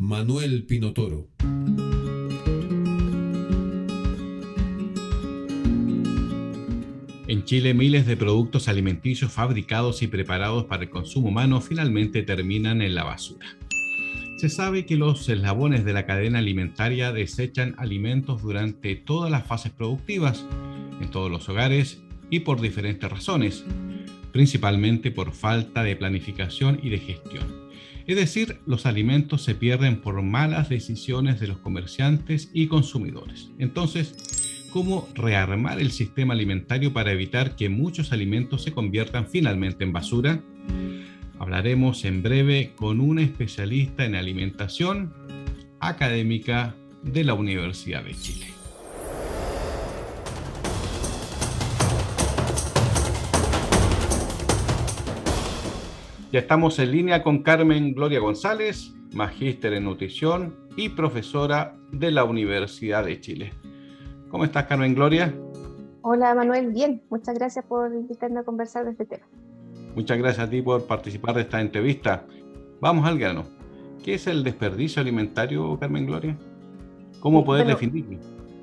Manuel Pinotoro. En Chile, miles de productos alimenticios fabricados y preparados para el consumo humano finalmente terminan en la basura. Se sabe que los eslabones de la cadena alimentaria desechan alimentos durante todas las fases productivas, en todos los hogares y por diferentes razones, principalmente por falta de planificación y de gestión. Es decir, los alimentos se pierden por malas decisiones de los comerciantes y consumidores. Entonces, ¿cómo rearmar el sistema alimentario para evitar que muchos alimentos se conviertan finalmente en basura? Hablaremos en breve con una especialista en alimentación académica de la Universidad de Chile. Ya estamos en línea con Carmen Gloria González, magíster en nutrición y profesora de la Universidad de Chile. ¿Cómo estás, Carmen Gloria? Hola, Manuel. Bien, muchas gracias por invitarme a conversar de este tema. Muchas gracias a ti por participar de esta entrevista. Vamos al grano. ¿Qué es el desperdicio alimentario, Carmen Gloria? ¿Cómo poder definirlo?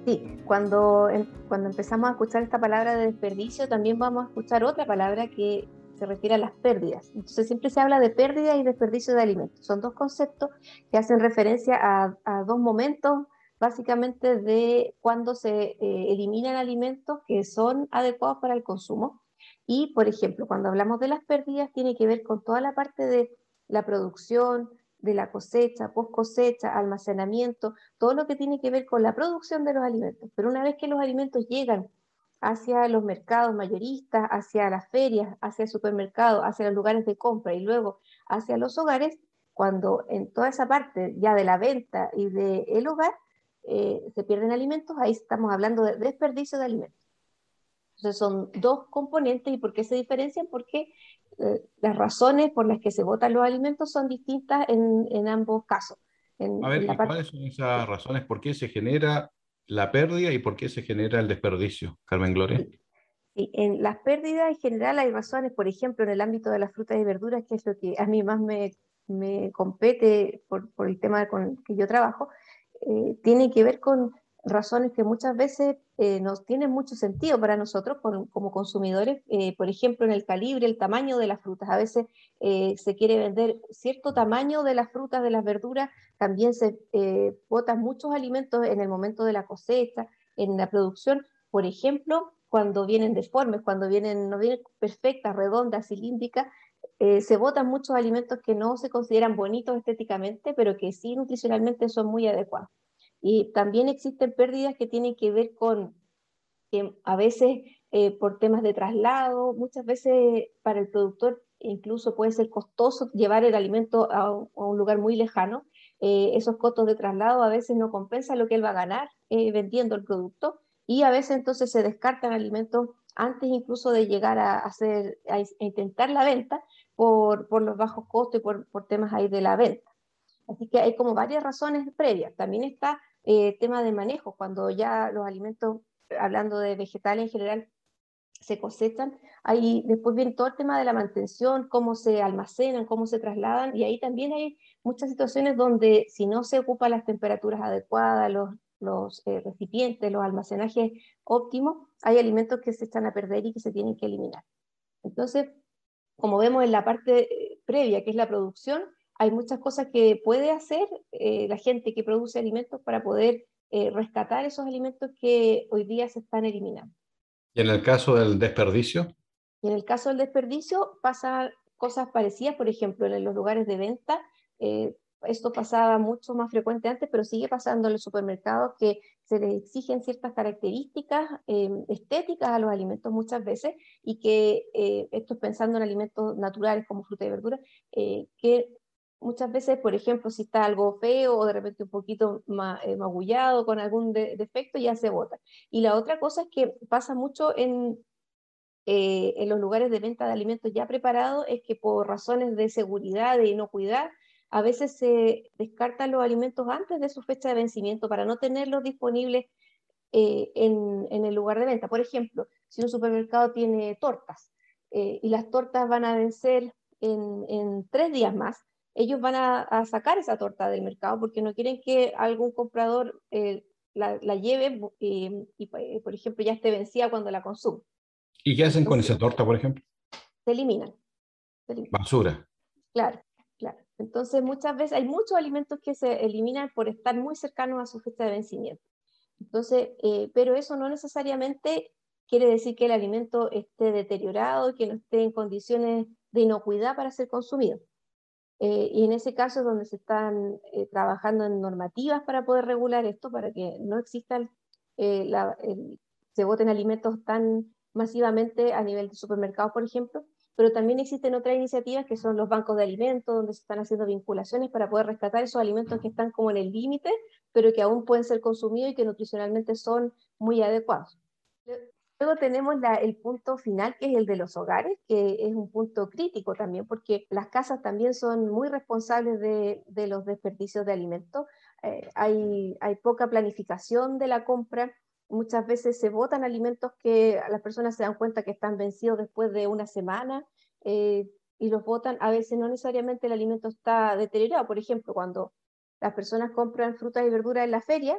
Sí, cuando, cuando empezamos a escuchar esta palabra de desperdicio, también vamos a escuchar otra palabra que se refiere a las pérdidas. Entonces siempre se habla de pérdida y desperdicio de alimentos. Son dos conceptos que hacen referencia a, dos momentos básicamente de cuando se eh, eliminan alimentos que son adecuados para el consumo y, por ejemplo, cuando hablamos de las pérdidas, tiene que ver con toda la parte de la producción, de la cosecha, post cosecha, almacenamiento, todo lo que tiene que ver con la producción de los alimentos. Pero una vez que los alimentos llegan hacia los mercados mayoristas, hacia las ferias, hacia el supermercado, hacia los lugares de compra y luego hacia los hogares, cuando en toda esa parte ya de la venta y del hogar eh, se pierden alimentos, ahí estamos hablando de desperdicio de alimentos. Entonces son dos componentes y ¿por qué se diferencian? Porque eh, las razones por las que se votan los alimentos son distintas en, en ambos casos. a ver, ¿cuáles son esas razones? ¿Por qué se genera la pérdida y por qué se genera el desperdicio, Carmen Gloria? En las pérdidas en general hay razones, por ejemplo, en el ámbito de las frutas y verduras, que es lo que a mí más me, me compete por, por, el tema con que yo trabajo, eh, tiene que ver con razones que muchas veces eh, nos tienen mucho sentido para nosotros como, consumidores, eh, por ejemplo, en el calibre, el tamaño de las frutas. A veces eh, se quiere vender cierto tamaño de las frutas, de las verduras, también se botan muchos alimentos en el momento de la cosecha, en la producción, por ejemplo, cuando vienen deformes, cuando vienen, no vienen perfectas, redondas, cilíndricas, se botan muchos alimentos que no se consideran bonitos estéticamente, pero que sí nutricionalmente son muy adecuados. Y también existen pérdidas que tienen que ver con que a veces eh, por temas de traslado, muchas veces para el productor incluso puede ser costoso llevar el alimento a, un lugar muy lejano. Eh, esos costos de traslado a veces no compensan lo que él va a ganar eh, vendiendo el producto y a veces entonces se descartan alimentos antes incluso de llegar a, hacer, a intentar la venta por, por, los bajos costos y por, por temas ahí de la venta. Así que hay como varias razones previas. También está eh, tema de manejo, cuando ya los alimentos, hablando de vegetales en general, se cosechan, ahí después viene todo el tema de la mantención, cómo se almacenan, cómo se trasladan, y ahí también hay muchas situaciones donde si no se ocupan las temperaturas adecuadas, los, los eh, recipientes, los almacenajes óptimos, hay alimentos que se echan a perder y que se tienen que eliminar. Entonces, como vemos en la parte eh, previa, que es la producción, hay muchas cosas que puede hacer eh, la gente que produce alimentos para poder eh, rescatar esos alimentos que hoy día se están eliminando. ¿Y en el caso del desperdicio? Y en el caso del desperdicio pasa cosas parecidas, por ejemplo, en los lugares de venta. Eh, esto pasaba mucho más frecuente antes, pero sigue pasando en los supermercados que se les exigen ciertas características estéticas a los alimentos muchas veces y que esto pensando en alimentos naturales como fruta y verdura, que muchas veces, por ejemplo, si está algo feo o de repente un poquito eh, magullado con algún defecto, ya se bota. Y la otra cosa es que pasa mucho en, eh, en los lugares de venta de alimentos ya preparados, es que por razones de seguridad, de inocuidad, a veces se descartan los alimentos antes de su fecha de vencimiento para no tenerlos disponibles eh, en, en, el lugar de venta. Por ejemplo, si un supermercado tiene tortas y las tortas van a vencer en, en tres días más, ellos van a, sacar esa torta del mercado porque no quieren que algún comprador eh, la, lleve y, eh, por ejemplo, ya esté vencida cuando la consume. ¿Y qué hacen con esa torta, por ejemplo? Se eliminan. Basura. Claro, claro. Entonces, muchas veces hay muchos alimentos que se eliminan por estar muy cercanos a su fecha de vencimiento. Entonces, eh, pero eso no necesariamente quiere decir que el alimento esté deteriorado y que no esté en condiciones de inocuidad para ser consumido. Eh, y en ese caso es donde se están eh, trabajando en normativas para poder regular esto, para que no existan, eh, se voten alimentos tan masivamente a nivel de supermercados, por ejemplo, pero también existen otras iniciativas que son los bancos de alimentos, donde se están haciendo vinculaciones para poder rescatar esos alimentos que están como en el límite, pero que aún pueden ser consumidos y que nutricionalmente son muy adecuados. Luego tenemos el punto final, que es el de los hogares, que es un punto crítico también, porque las casas también son muy responsables de, los desperdicios de alimentos. Eh, hay, hay poca planificación de la compra. Muchas veces se botan alimentos que las personas se dan cuenta que están vencidos después de una semana eh, y los botan. A veces no necesariamente el alimento está deteriorado. Por ejemplo, cuando las personas compran frutas y verduras en la feria,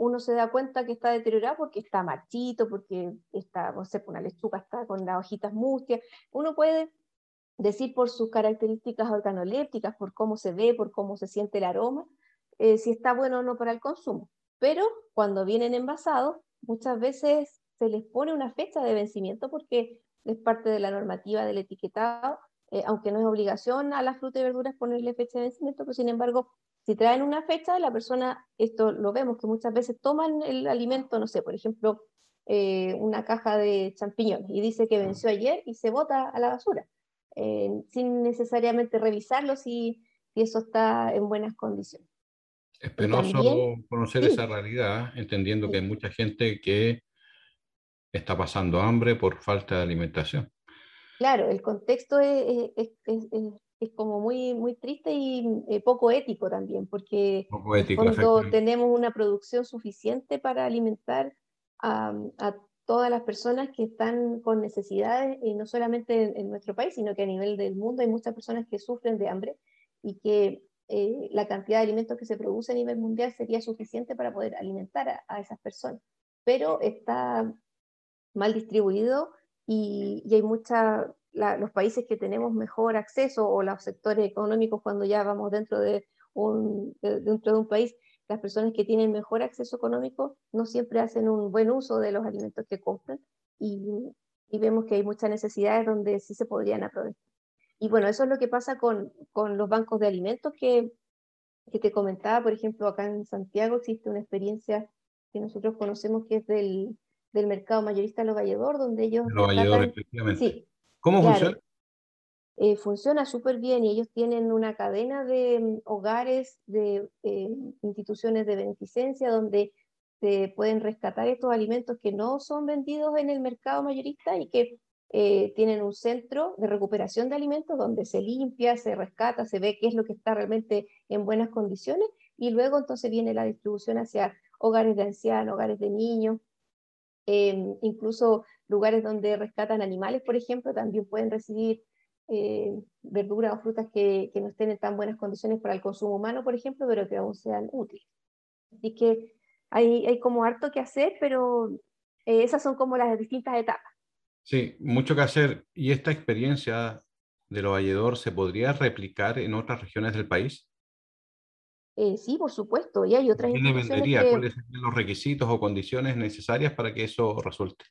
uno se da cuenta que está deteriorado porque está marchito, porque está, no sé, una lechuga está con las hojitas mustias. Uno puede decir por sus características organolépticas, por cómo se ve, por cómo se siente el aroma, eh, si está bueno o no para el consumo. Pero cuando vienen envasados, muchas veces se les pone una fecha de vencimiento porque es parte de la normativa del etiquetado, eh, aunque no es obligación a las frutas y verduras ponerle fecha de vencimiento, pero sin embargo si traen una fecha, la persona, esto lo vemos que muchas veces toman el alimento, no sé, por ejemplo, eh, una caja de champiñones y dice que venció ayer y se bota a la basura, eh, sin necesariamente revisarlo si, si, eso está en buenas condiciones. Es penoso conocer esa realidad, entendiendo que hay mucha gente que está pasando hambre por falta de alimentación. Claro, el contexto es, es, es como muy, muy triste y eh, poco ético también, porque cuando tenemos una producción suficiente para alimentar a, todas las personas que están con necesidades, y no solamente en, nuestro país, sino que a nivel del mundo hay muchas personas que sufren de hambre y que eh, la cantidad de alimentos que se produce a nivel mundial sería suficiente para poder alimentar a, a esas personas. Pero está mal distribuido y, y hay mucha los países que tenemos mejor acceso o los sectores económicos cuando ya vamos dentro de un, dentro de un país, las personas que tienen mejor acceso económico no siempre hacen un buen uso de los alimentos que compran y, y vemos que hay muchas necesidades donde sí se podrían aprovechar. Y bueno, eso es lo que pasa con, con los bancos de alimentos que, que te comentaba, por ejemplo, acá en Santiago existe una experiencia que nosotros conocemos que es del, del mercado mayorista Lo Valledor, donde ellos... Lo Valledor, efectivamente. Sí, ¿Cómo funciona? Eh, funciona súper bien y ellos tienen una cadena de mm, hogares, de eh, instituciones de beneficencia donde se pueden rescatar estos alimentos que no son vendidos en el mercado mayorista y que eh, tienen un centro de recuperación de alimentos donde se limpia, se rescata, se ve qué es lo que está realmente en buenas condiciones y luego entonces viene la distribución hacia hogares de ancianos, hogares de niños, Em, incluso lugares donde rescatan animales, por ejemplo, también pueden recibir eh, verduras o frutas que, que, no estén en tan buenas condiciones para el consumo humano, por ejemplo, pero que aún sean útiles. Así que hay, hay como harto que hacer, pero eh, esas son como las distintas etapas. Sí, mucho que hacer. ¿Y esta experiencia de lo valledor se podría replicar en otras regiones del país? Eh, sí, por supuesto, y hay otras ¿Qué dependería? ¿Cuáles serían los requisitos o condiciones necesarias para que eso resulte?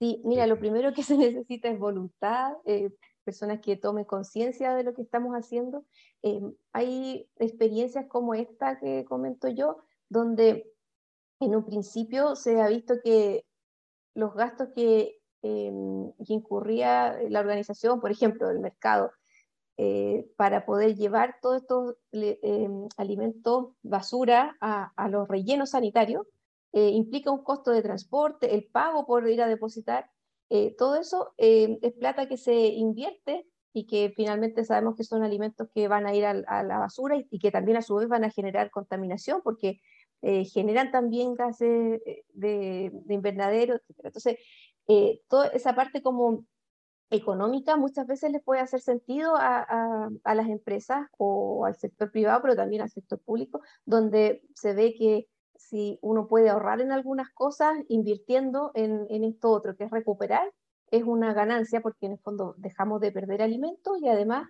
Sí, mira, lo primero que se necesita es voluntad, eh, personas que tomen conciencia de lo que estamos haciendo. Eh, hay experiencias como esta que comento yo, donde en un principio se ha visto que los gastos que, que incurría la organización, por ejemplo, el mercado, eh, para poder llevar todos estos em, alimentos basura a, a, los rellenos sanitarios, eh, implica un costo de transporte, el pago por ir a depositar, eh, todo eso em, es plata que se invierte y que finalmente sabemos que son alimentos que van a ir a, la basura y, que también a su vez van a generar contaminación porque generan también gases de, de invernadero, etc. Entonces, toda esa parte como económica muchas veces les puede hacer sentido a, a, las empresas o al sector privado, pero también al sector público, donde se ve que si uno puede ahorrar en algunas cosas invirtiendo en, en esto otro, que es recuperar, es una ganancia porque en el fondo dejamos de perder alimentos y además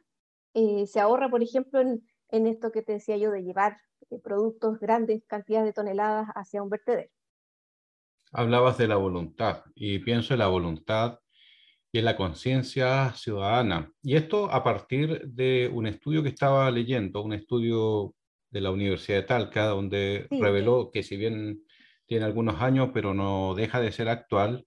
eh, se ahorra, por ejemplo, en, en, esto que te decía yo de llevar eh, productos, grandes cantidades de toneladas hacia un vertedero. Hablabas de la voluntad y pienso en la voluntad y en la conciencia ciudadana. Y esto a partir de un estudio que estaba leyendo, un estudio de la Universidad de Talca, donde reveló que si bien tiene algunos años, pero no deja de ser actual,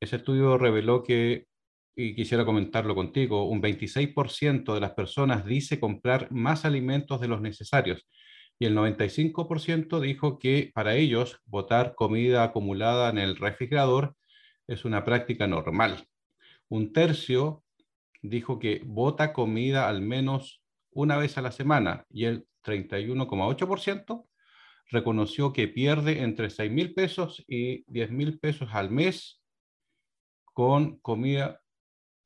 ese estudio reveló que, y quisiera comentarlo contigo, un 26% de las personas dice comprar más alimentos de los necesarios y el 95% dijo que para ellos botar comida acumulada en el refrigerador es una práctica normal. Un tercio dijo que vota comida al menos una vez a la semana y el 31,8% reconoció que pierde entre 6 mil pesos y 10 mil pesos al mes con comida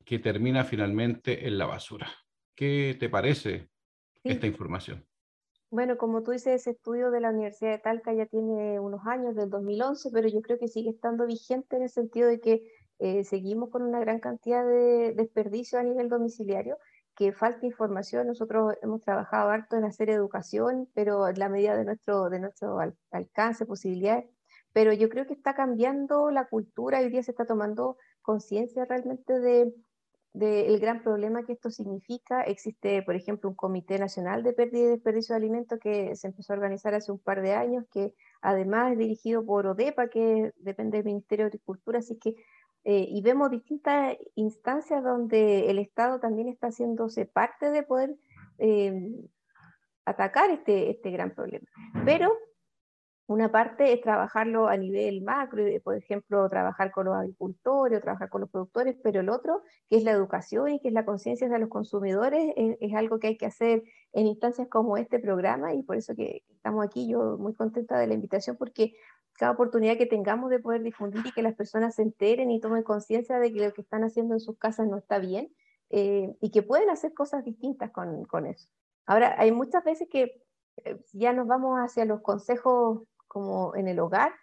que termina finalmente en la basura. ¿Qué te parece esta información? Bueno, como tú dices, ese estudio de la Universidad de Talca ya tiene unos años, del 2011, pero yo creo que sigue estando vigente en el sentido de que eh, seguimos con una gran cantidad de desperdicio a nivel domiciliario, que falta información. Nosotros hemos trabajado harto en hacer educación, pero en la medida de nuestro, de nuestro alcance, posibilidades. Pero yo creo que está cambiando la cultura, hoy día se está tomando conciencia realmente de, del gran problema que esto significa. Existe, por ejemplo, un Comité Nacional de Pérdida y Desperdicio de Alimentos que se empezó a organizar hace un par de años, que además es dirigido por ODEPA, que depende del Ministerio de Agricultura, así que eh, y vemos distintas instancias donde el Estado también está haciéndose parte de poder eh, atacar este, este gran problema. Pero una parte es trabajarlo a nivel macro, por ejemplo, trabajar con los agricultores o trabajar con los productores, pero el otro, que es la educación y que es la conciencia de los consumidores, es, es, algo que hay que hacer en instancias como este programa y por eso que estamos aquí, yo muy contenta de la invitación porque cada oportunidad que tengamos de poder difundir y que las personas se enteren y tomen conciencia de que lo que están haciendo en sus casas no está bien eh, y que pueden hacer cosas distintas con, con, eso. Ahora, hay muchas veces que eh, ya nos vamos hacia los consejos como en el hogar,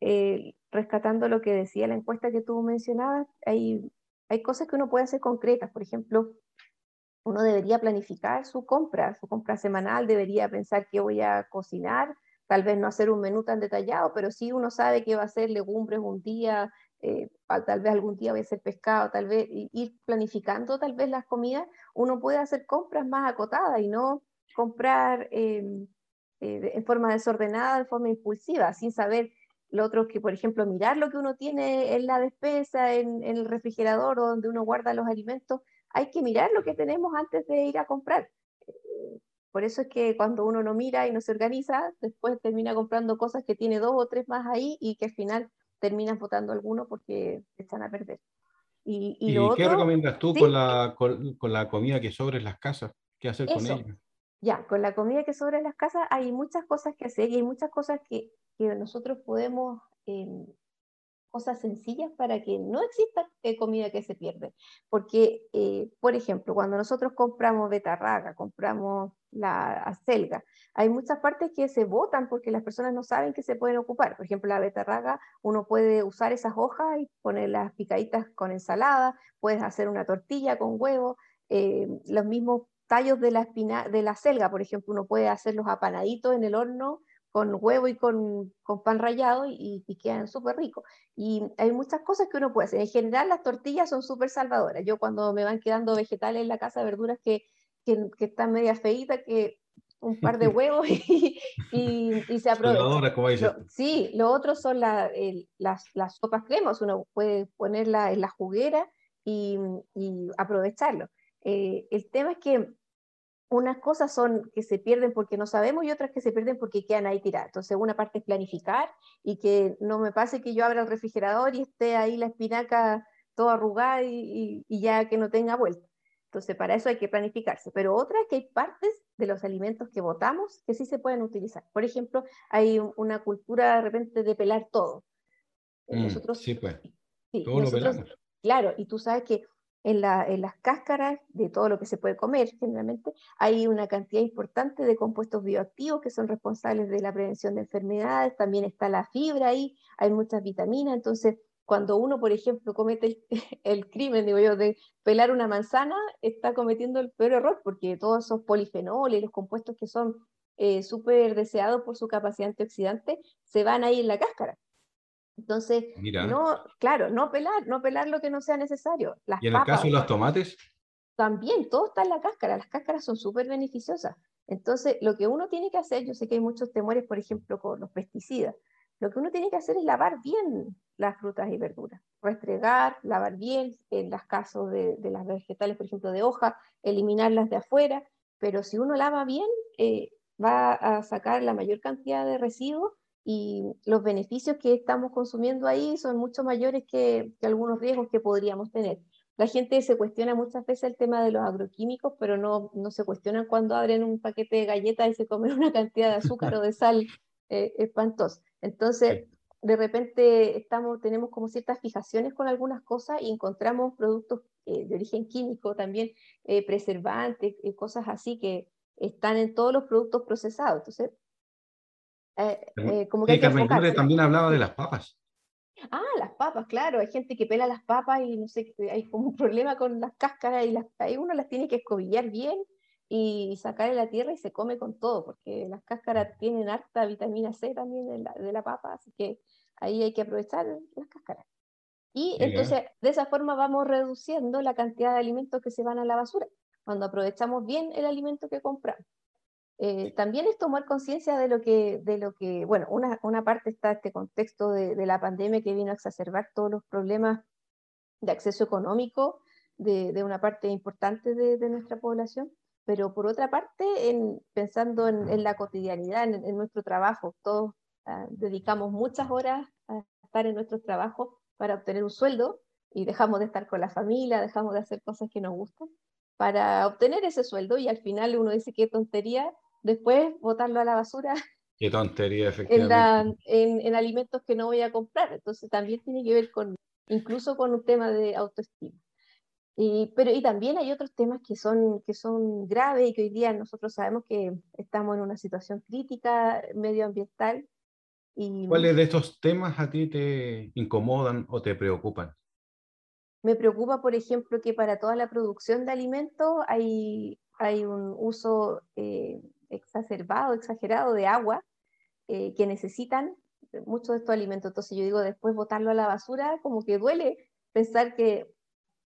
eh, rescatando lo que decía la encuesta que tú mencionabas, hay, hay cosas que uno puede hacer concretas, por ejemplo, uno debería planificar su compra, su compra semanal, debería pensar qué voy a cocinar, tal vez no hacer un menú tan detallado, pero sí uno sabe que va a ser legumbres un día, eh, tal vez algún día va a ser pescado, tal vez ir planificando tal vez las comidas, uno puede hacer compras más acotadas y no comprar em, eh, en forma desordenada, de forma impulsiva, sin saber lo otro que, por ejemplo, mirar lo que uno tiene en la despensa, en, en el refrigerador o donde uno guarda los alimentos, hay que mirar lo que tenemos antes de ir a comprar por eso es que cuando uno no mira y no se organiza, después termina comprando cosas que tiene dos o tres más ahí y que al final terminas votando alguno porque están a perder. ¿Y, qué recomiendas tú con, la, con, la comida que sobra en las casas? ¿Qué hacer con ella? Ya, con la comida que sobra en las casas hay muchas cosas que hacer y hay muchas cosas que, que nosotros podemos em, cosas sencillas para que no exista eh, comida que se pierde. Porque, eh, por ejemplo, cuando nosotros compramos betarraga, compramos la acelga, hay muchas partes que se botan porque las personas no saben que se pueden ocupar. Por ejemplo, la betarraga, uno puede usar esas hojas y ponerlas picaditas con ensalada, puedes hacer una tortilla con huevo, eh, los mismos tallos de la, espina, de la selga, por ejemplo, uno puede hacerlos apanaditos en el horno con huevo y con, con pan rallado y, y quedan súper ricos. Y hay muchas cosas que uno puede hacer. En general las tortillas son súper salvadoras. Yo cuando me van quedando vegetales en la casa, verduras que, que, que están media feitas, que un par de huevos y, y, se aprovecha. como sí, lo otro son las, las sopas cremas. Uno puede ponerla en la juguera y, y aprovecharlo. Eh, el tema es que unas cosas son que se pierden porque no sabemos y otras que se pierden porque quedan ahí tiradas. Entonces, una parte es planificar y que no me pase que yo abra el refrigerador y esté ahí la espinaca toda arrugada y, ya que no tenga vuelta. Entonces, para eso hay que planificarse. Pero otra es que hay partes de los alimentos que botamos que sí se pueden utilizar. Por ejemplo, hay una cultura de repente de pelar todo. Mm, nosotros, sí, pues. todo lo pelamos. Claro, y tú sabes que en, las cáscaras de todo lo que se puede comer generalmente, hay una cantidad importante de compuestos bioactivos que son responsables de la prevención de enfermedades, también está la fibra ahí, hay muchas vitaminas, entonces cuando uno, por ejemplo, comete el, crimen, digo yo, de pelar una manzana, está cometiendo el peor error, porque todos esos polifenoles, los compuestos que son eh, súper deseados por su capacidad antioxidante, se van ahí en la cáscara. Entonces, no, claro, no pelar, no pelar lo que no sea necesario. ¿Y en el caso de los tomates? También, todo está en la cáscara, las cáscaras son súper beneficiosas. Entonces, lo que uno tiene que hacer, yo sé que hay muchos temores, por ejemplo, con los pesticidas, lo que uno tiene que hacer es lavar bien las frutas y verduras, restregar, lavar bien, en los casos de, las vegetales, por ejemplo, de hoja, eliminarlas de afuera, pero si uno lava bien, eh, va a sacar la mayor cantidad de residuos y los beneficios que estamos consumiendo ahí son mucho mayores que, algunos riesgos que podríamos tener. La gente se cuestiona muchas veces el tema de los agroquímicos, pero no, no se cuestionan cuando abren un paquete de galletas y se comen una cantidad de azúcar o de sal eh, espantosa. Entonces, de repente estamos, tenemos como ciertas fijaciones con algunas cosas y encontramos productos eh, de origen químico también, eh, preservantes, cosas así que están en todos los productos procesados. Entonces, eh, eh, como que Carmen también hablaba de las papas. Ah, las papas, claro. Hay gente que pela las papas y no sé, hay como un problema con las cáscaras y las, ahí uno las tiene que escobillar bien y sacar de la tierra y se come con todo, porque las cáscaras tienen harta vitamina C también de la, de la papa, así que ahí hay que aprovechar las cáscaras. Y entonces de esa forma vamos reduciendo la cantidad de alimentos que se van a la basura, cuando aprovechamos bien el alimento que compramos. Eh, también es tomar conciencia de lo que, de lo que bueno, una, una parte está este contexto de, de, la pandemia que vino a exacerbar todos los problemas de acceso económico de, de una parte importante de, de, nuestra población, pero por otra parte, en, pensando en, en la cotidianidad, en, nuestro trabajo, todos ah, dedicamos muchas horas a estar en nuestro trabajo para obtener un sueldo y dejamos de estar con la familia, dejamos de hacer cosas que nos gustan para obtener ese sueldo y al final uno dice qué tontería después botarlo a la basura. Qué tontería, efectivamente. En, alimentos que no voy a comprar. Entonces también tiene que ver con, incluso con un tema de autoestima. Y, pero, y también hay otros temas que son, que son graves y que hoy día nosotros sabemos que estamos en una situación crítica medioambiental. Y, ¿Cuáles de estos temas a ti te incomodan o te preocupan? Me preocupa, por ejemplo, que para toda la producción de alimentos hay, hay un uso eh, exacerbado, exagerado de agua eh, que necesitan muchos de estos alimentos. Entonces yo digo, después botarlo a la basura, como que duele pensar que,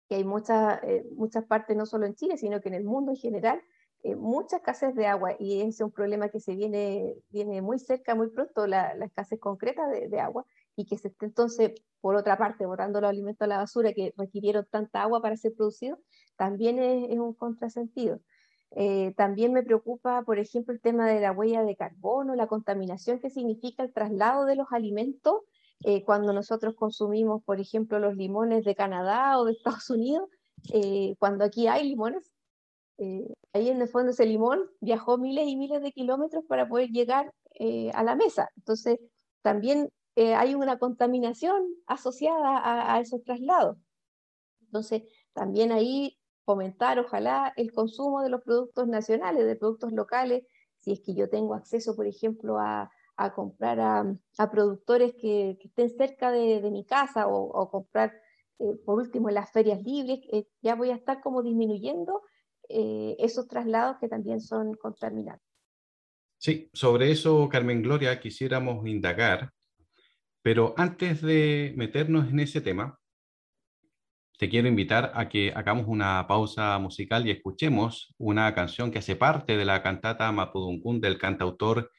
que hay muchas, eh, muchas partes, no solo en Chile, sino que en el mundo en general, eh, mucha escasez de agua y ese es un problema que se viene, viene muy cerca, muy pronto, la, la escasez concreta de, agua y que se esté entonces, por otra parte, botando los alimentos a la basura que requirieron tanta agua para ser producidos, también es un contrasentido. Eh, también me preocupa, por ejemplo, el tema de la huella de carbono, la contaminación que significa el traslado de los alimentos eh, cuando nosotros consumimos, por ejemplo, los limones de Canadá o de Estados Unidos, eh, cuando aquí hay limones. ahí en el fondo ese limón viajó miles y miles de kilómetros para poder llegar a la mesa. Entonces, también hay una contaminación asociada a, a esos traslados. Entonces, también ahí fomentar, ojalá, el consumo de los productos nacionales, de productos locales, si es que yo tengo acceso, por ejemplo, a, a comprar a, productores que, que, estén cerca de, de mi casa o, comprar, eh, por último, en las ferias libres, eh, ya voy a estar como disminuyendo eh, esos traslados que también son contaminantes. Sí, sobre eso, Carmen Gloria, quisiéramos indagar, pero antes de meternos en ese tema, te quiero invitar a que hagamos una pausa musical y escuchemos una canción que hace parte de la cantata Mapudungun del cantautor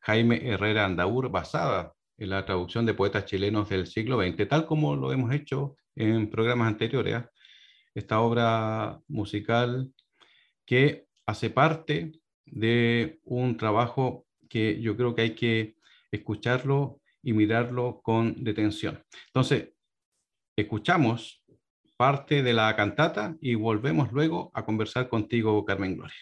Jaime Herrera Andaur, basada en la traducción de poetas chilenos del siglo XX, tal como lo hemos hecho en programas anteriores. Esta obra musical que hace parte de un trabajo que yo creo que hay que escucharlo y mirarlo con detención. Entonces, escuchamos parte de la cantata y volvemos luego a conversar contigo, Carmen Gloria.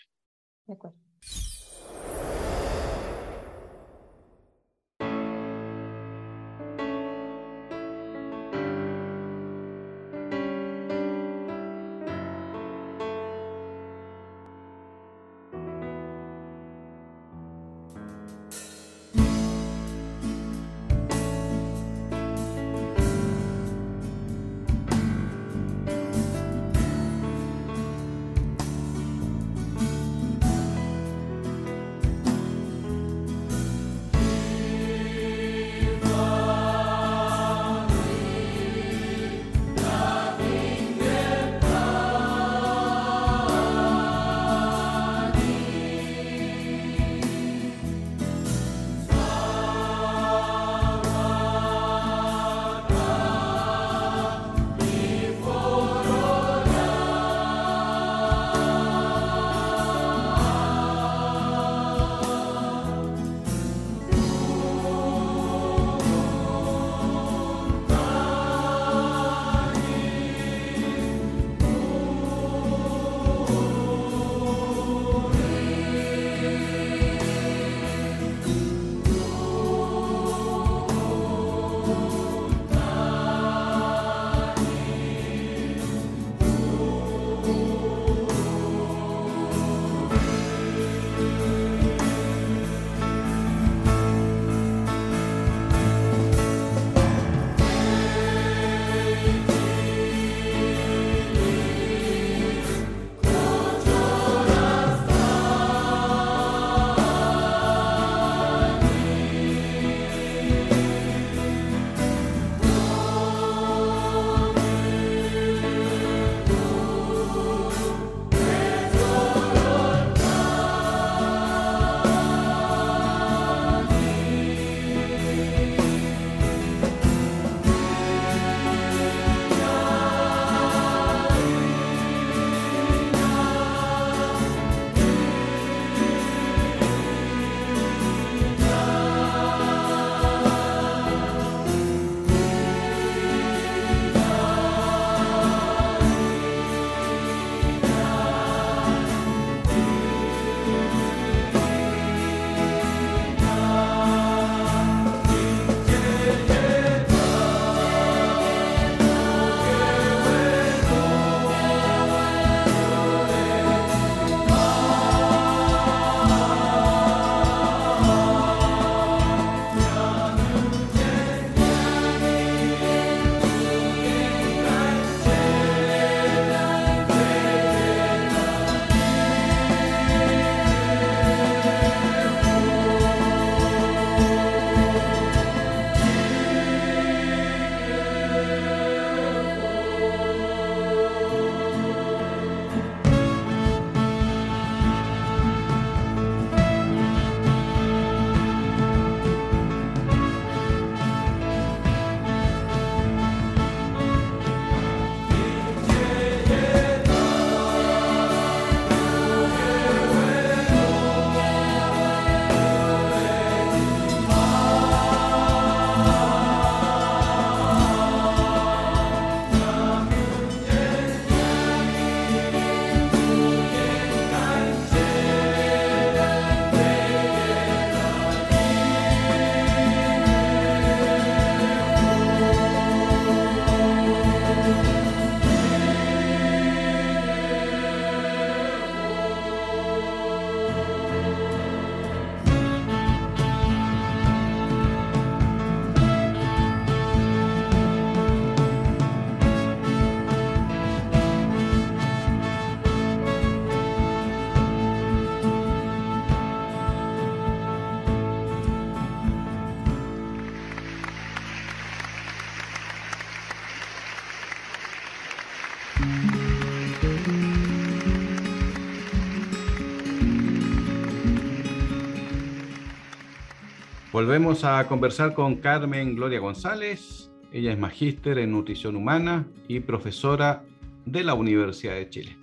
Volvemos a conversar con Carmen Gloria González. Ella es magíster en nutrición humana y profesora de la Universidad de Chile.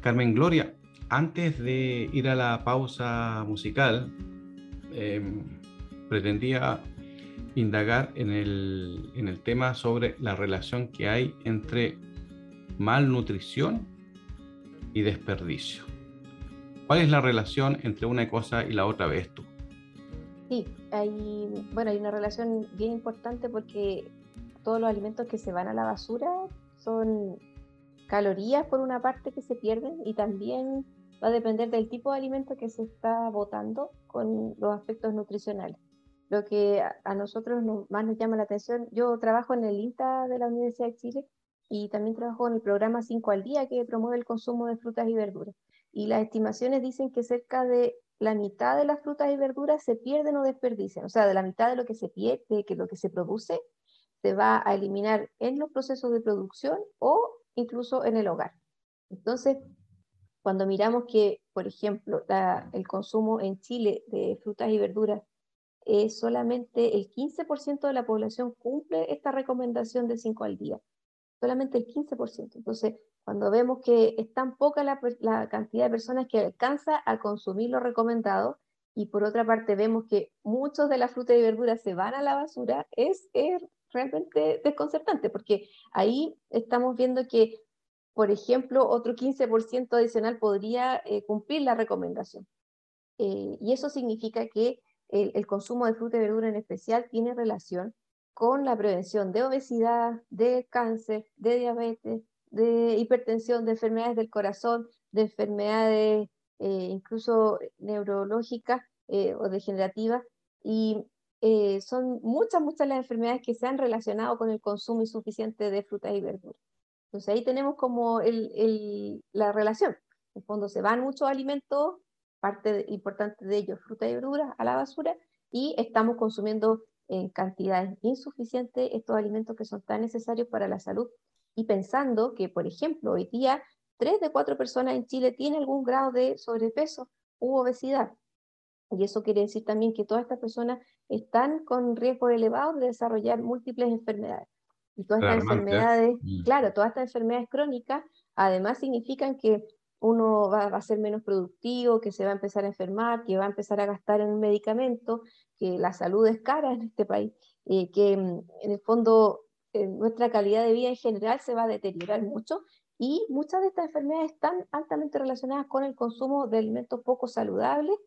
Carmen Gloria, antes de ir a la pausa musical, em, pretendía indagar en el, en el tema sobre la relación que hay entre malnutrición y desperdicio. ¿Cuál es la relación entre una cosa y la otra, ves tú? Sí, hay, bueno, hay una relación bien importante porque todos los alimentos que se van a la basura son calorías por una parte que se pierden y también va a depender del tipo de alimento que se está botando con los aspectos nutricionales. Lo que a nosotros más nos llama la atención, yo trabajo en el INTA de la Universidad de Chile y también trabajo en el programa 5 al día que promueve el consumo de frutas y verduras. Y las estimaciones dicen que cerca de la mitad de las frutas y verduras se pierden o desperdician, o sea, de la mitad de lo que se pierde, que lo que se produce, se va a eliminar en los procesos de producción o incluso en el hogar. Entonces, cuando miramos que, por ejemplo, el consumo en Chile de frutas y verduras es solamente el 15% de la población cumple esta recomendación de 5 al día, solamente el 15%. Entonces, cuando vemos que es tan poca la, cantidad de personas que alcanza a consumir lo recomendado, y por otra parte vemos que muchos de las frutas y verduras se van a la basura, es, es realmente desconcertante, porque ahí estamos viendo que, por ejemplo, otro 15% adicional podría eh, cumplir la recomendación. Eh, y eso significa que el, el, consumo de fruta y verdura en especial tiene relación con la prevención de obesidad, de cáncer, de diabetes, de hipertensión, de enfermedades del corazón, de enfermedades eh, incluso neurológicas o degenerativas. Y eh, son muchas, muchas las enfermedades que se han relacionado con el consumo insuficiente de frutas y verduras. Entonces ahí tenemos como el, el, la relación. En fondo se van muchos alimentos, parte importante de ellos, frutas y verduras, a la basura, y estamos consumiendo en cantidades insuficientes estos alimentos que son tan necesarios para la salud. Y pensando que, por ejemplo, hoy día, tres de cuatro personas en Chile tienen algún grado de sobrepeso u obesidad. Y eso quiere decir también que todas estas personas están con riesgo elevado de desarrollar múltiples enfermedades. Y todas estas enfermedades, mm. claro, todas estas enfermedades crónicas, además significan que uno va, a ser menos productivo, que se va a empezar a enfermar, que va a empezar a gastar en medicamentos, que la salud es cara en este país, y que mm, en el fondo nuestra calidad de vida en general se va a deteriorar mucho y muchas de estas enfermedades están altamente relacionadas con el consumo de alimentos poco saludables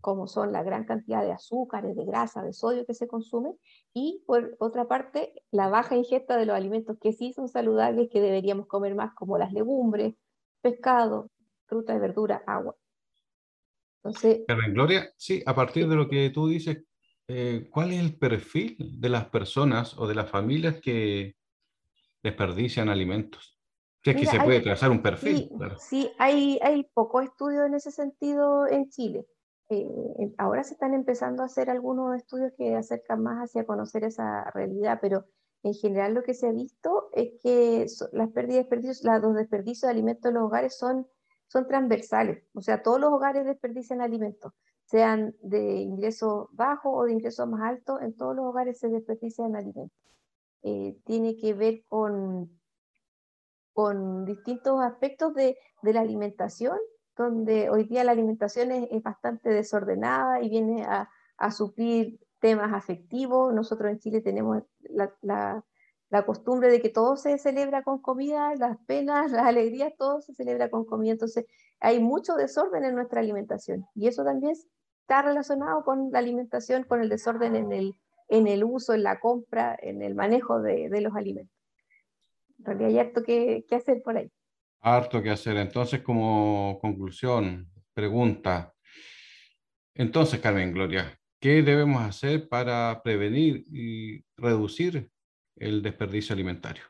como son la gran cantidad de azúcares, de grasa, de sodio que se consume, y por otra parte, la baja ingesta de los alimentos que sí son saludables, que deberíamos comer más, como las legumbres, pescado, fruta y verdura, agua. Entonces, Gloria, sí, a partir de lo que tú dices, eh, ¿cuál es el perfil de las personas o de las familias que desperdician alimentos? Si es que se puede trazar un perfil. Sí, sí hay, hay poco estudio en ese sentido en Chile. Eh, ahora se están empezando a hacer algunos estudios que acercan más hacia conocer esa realidad, pero en general lo que se ha visto es que las pérdidas, desperdicios, los desperdicios de alimentos en los hogares son, son transversales, o sea, todos los hogares desperdician alimentos, sean de ingreso bajo o de ingreso más alto, en todos los hogares se desperdician alimentos. Eh, tiene que ver con, con distintos aspectos de, de la alimentación donde hoy día la alimentación es, bastante desordenada y viene a, a, suplir temas afectivos. Nosotros en Chile tenemos la, la, la, costumbre de que todo se celebra con comida, las penas, las alegrías, todo se celebra con comida. Entonces hay mucho desorden en nuestra alimentación y eso también está relacionado con la alimentación, con el desorden en el, en el uso, en la compra, en el manejo de, de los alimentos. En realidad hay harto que, que hacer por ahí. Harto que hacer. Entonces, como conclusión, pregunta. Entonces, Carmen Gloria, ¿qué debemos hacer para prevenir y reducir el desperdicio alimentario?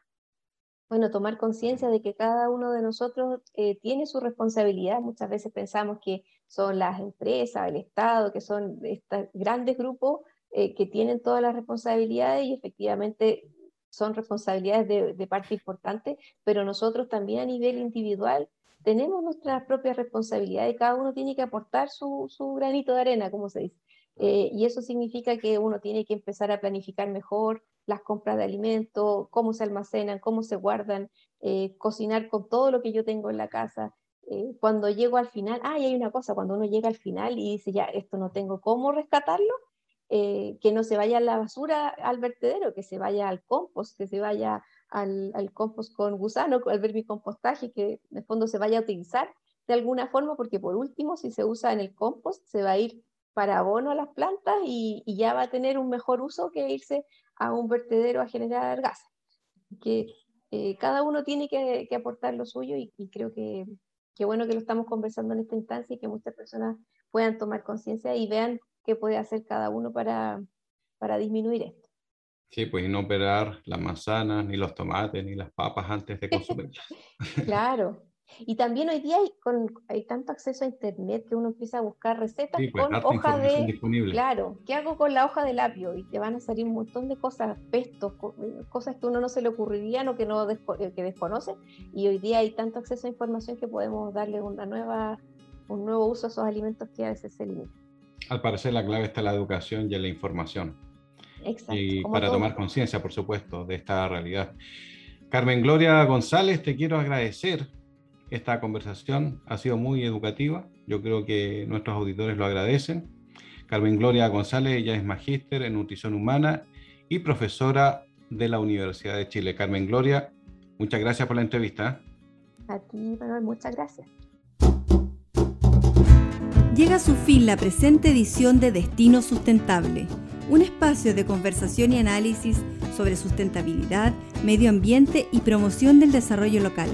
Bueno, tomar conciencia de que cada uno de nosotros eh, tiene su responsabilidad. Muchas veces pensamos que son las empresas, el Estado, que son estos grandes grupos eh, que tienen todas las responsabilidades y efectivamente son responsabilidades de, parte importante, pero nosotros también a nivel individual tenemos nuestras propias responsabilidades, cada uno tiene que aportar su, su granito de arena, como se dice. Eh, y eso significa que uno tiene que empezar a planificar mejor las compras de alimentos, cómo se almacenan, cómo se guardan, eh, cocinar con todo lo que yo tengo en la casa. Eh, cuando llego al final, ah, y hay una cosa, cuando uno llega al final y dice, ya, esto no tengo cómo rescatarlo, eh, que no se vaya a la basura al vertedero, que se vaya al compost, que se vaya al, al compost con gusano, al vermicompostaje, que de fondo se vaya a utilizar de alguna forma, porque por último, si se usa en el compost, se va a ir para abono a las plantas y, ya va a tener un mejor uso que irse a un vertedero a generar gases. Que eh, cada uno tiene que, aportar lo suyo y, creo que, que, bueno que lo estamos conversando en esta instancia y que muchas personas puedan tomar conciencia y vean qué puede hacer cada uno para, para disminuir esto. Sí, pues no operar las manzanas, ni los tomates, ni las papas antes de consumirlas. claro, y también hoy día hay, con, hay tanto acceso a internet que uno empieza a buscar recetas pues, con hoja de... Claro, ¿qué hago con la hoja de lapio? Y te van a salir un montón de cosas, pestos, cosas que uno no se le ocurrirían o que, no eh, que desconoce. Y hoy día hay tanto acceso a información que podemos darle una nueva, un nuevo uso a esos alimentos que a veces se limitan. Al parecer la clave está en la educación y en la información. Exacto. Y para tomar conciencia, por supuesto, de esta realidad. Carmen Gloria González, te quiero agradecer esta conversación ha sido muy educativa. Yo creo que nuestros auditores lo agradecen. Carmen Gloria González, ella es magíster en nutrición humana y profesora de la Universidad de Chile. Carmen Gloria, muchas gracias por la entrevista. A ti, Manuel, muchas gracias. Llega a su fin la presente edición de Destino Sustentable, un espacio de conversación y análisis sobre sustentabilidad, medio ambiente y promoción del desarrollo local.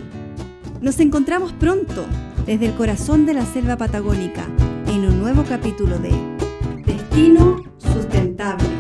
Nos encontramos pronto desde el corazón de la selva patagónica en un nuevo capítulo de Destino Sustentable.